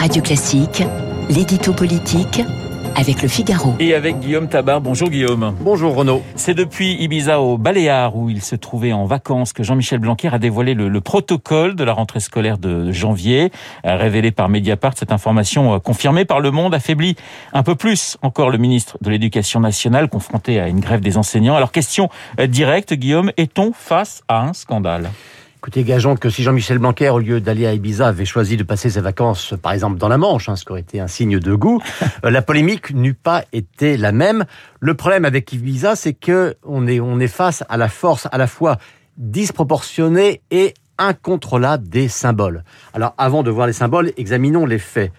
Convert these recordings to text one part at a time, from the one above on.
Radio Classique, l'édito politique avec le Figaro. Et avec Guillaume Tabar. Bonjour Guillaume. Bonjour Renaud. C'est depuis Ibiza au Baléares où il se trouvait en vacances que Jean-Michel Blanquer a dévoilé le, le, protocole de la rentrée scolaire de janvier, révélé par Mediapart. Cette information euh, confirmée par Le Monde affaiblit un peu plus encore le ministre de l'Éducation nationale confronté à une grève des enseignants. Alors question euh, directe, Guillaume, est-on face à un scandale? Écoutez, gageons que si Jean-Michel Blanquer, au lieu d'aller à Ibiza, avait choisi de passer ses vacances, par exemple, dans la Manche, hein, ce qui aurait été un signe de goût, euh, la polémique n'eût pas été la même. Le problème avec Ibiza, c'est que on est, on est face à la force à la fois disproportionnée et incontrôlable des symboles. Alors, avant de voir les symboles, examinons les faits.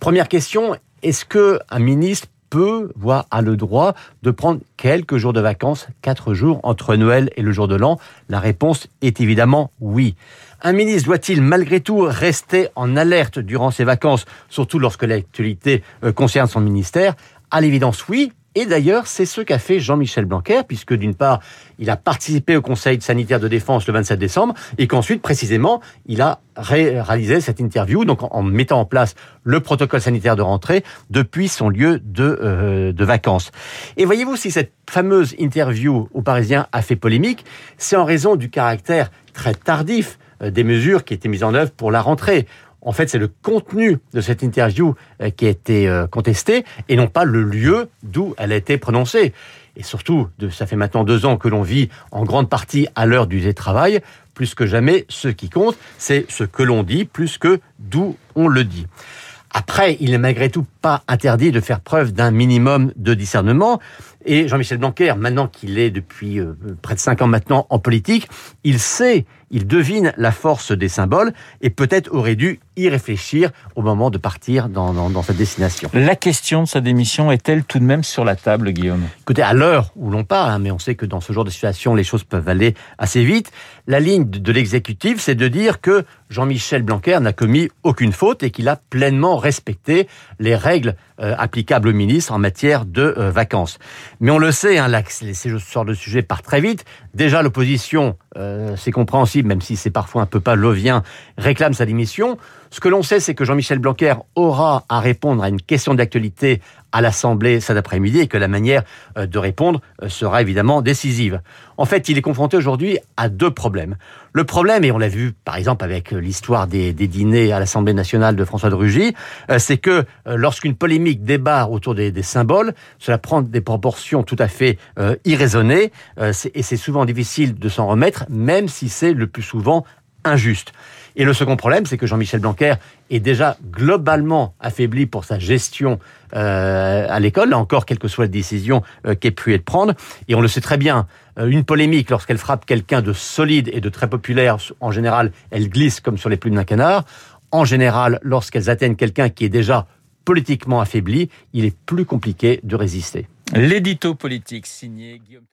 Première question, est-ce que un ministre peut, voire a le droit de prendre quelques jours de vacances, quatre jours entre Noël et le jour de l'an La réponse est évidemment oui. Un ministre doit-il malgré tout rester en alerte durant ses vacances, surtout lorsque l'actualité euh, concerne son ministère? À l'évidence, oui, et d'ailleurs, c'est ce qu'a fait Jean-Michel Blanquer, puisque d'une part, il a participé au Conseil sanitaire de défense le 27 décembre, et qu'ensuite, précisément, il a réalisé cette interview, donc en mettant en place le protocole sanitaire de rentrée depuis son lieu de, euh, vacances. Et voyez-vous, si cette fameuse interview aux Parisiens a fait polémique, c'est en raison du caractère très tardif euh, des mesures qui étaient mises en œuvre pour la rentrée. En fait, c'est le contenu de cette interview euh, qui a été euh, contesté et non pas le lieu d'où elle a été prononcée. Et surtout, ça fait maintenant deux ans que l'on vit en grande partie à l'heure du télétravail. Plus que jamais, ce qui compte, c'est ce que l'on dit plus que d'où on le dit. Après, il n'est malgré tout pas interdit de faire preuve d'un minimum de discernement. Et Jean-Michel Blanquer, maintenant qu'il est depuis euh, près de cinq ans maintenant en politique, il sait, il devine la force des symboles et peut-être aurait dû y réfléchir au moment de partir dans, dans, dans, cette destination. La question de sa démission est-elle tout de même sur la table, Guillaume? Écoutez, à l'heure où l'on parle, hein, mais on sait que dans ce genre de situation, les choses peuvent aller assez vite, la ligne de, de l'exécutif, c'est de dire que Jean-Michel Blanquer n'a commis aucune faute et qu'il a pleinement respecté les règles euh, applicables au ministre en matière de euh, vacances. Mais on le sait, hein, là, ces sortes de sujets partent très vite. Déjà, l'opposition, euh, c'est compréhensible, même si c'est parfois un peu pavlovien, réclame sa démission. Ce que l'on sait, c'est que Jean-Michel Blanquer aura à répondre à une question d'actualité à l'Assemblée cet après-midi et que la manière euh, de répondre euh, sera évidemment décisive. En fait, il est confronté aujourd'hui à deux problèmes. Le problème, et on l'a vu par exemple avec l'histoire des, dîners à l'Assemblée nationale de François de Rugy, c'est que lorsqu'une polémique débarre autour des, symboles, cela prend des proportions tout à fait irraisonnées et c'est souvent difficile de s'en remettre, même si c'est le plus souvent injuste. Et le second problème, c'est que Jean-Michel Blanquer est déjà globalement affaibli pour sa gestion euh, à l'école, là encore, quelle que soit la décision euh, qu'ait pu être prendre. Et on le sait très bien, euh, une polémique, lorsqu'elle frappe quelqu'un de solide et de très populaire, en général, elle glisse comme sur les plumes d'un canard. En général, lorsqu'elles atteignent quelqu'un qui est déjà politiquement affaibli, il est plus compliqué de résister. L'édito politique signé Guillaume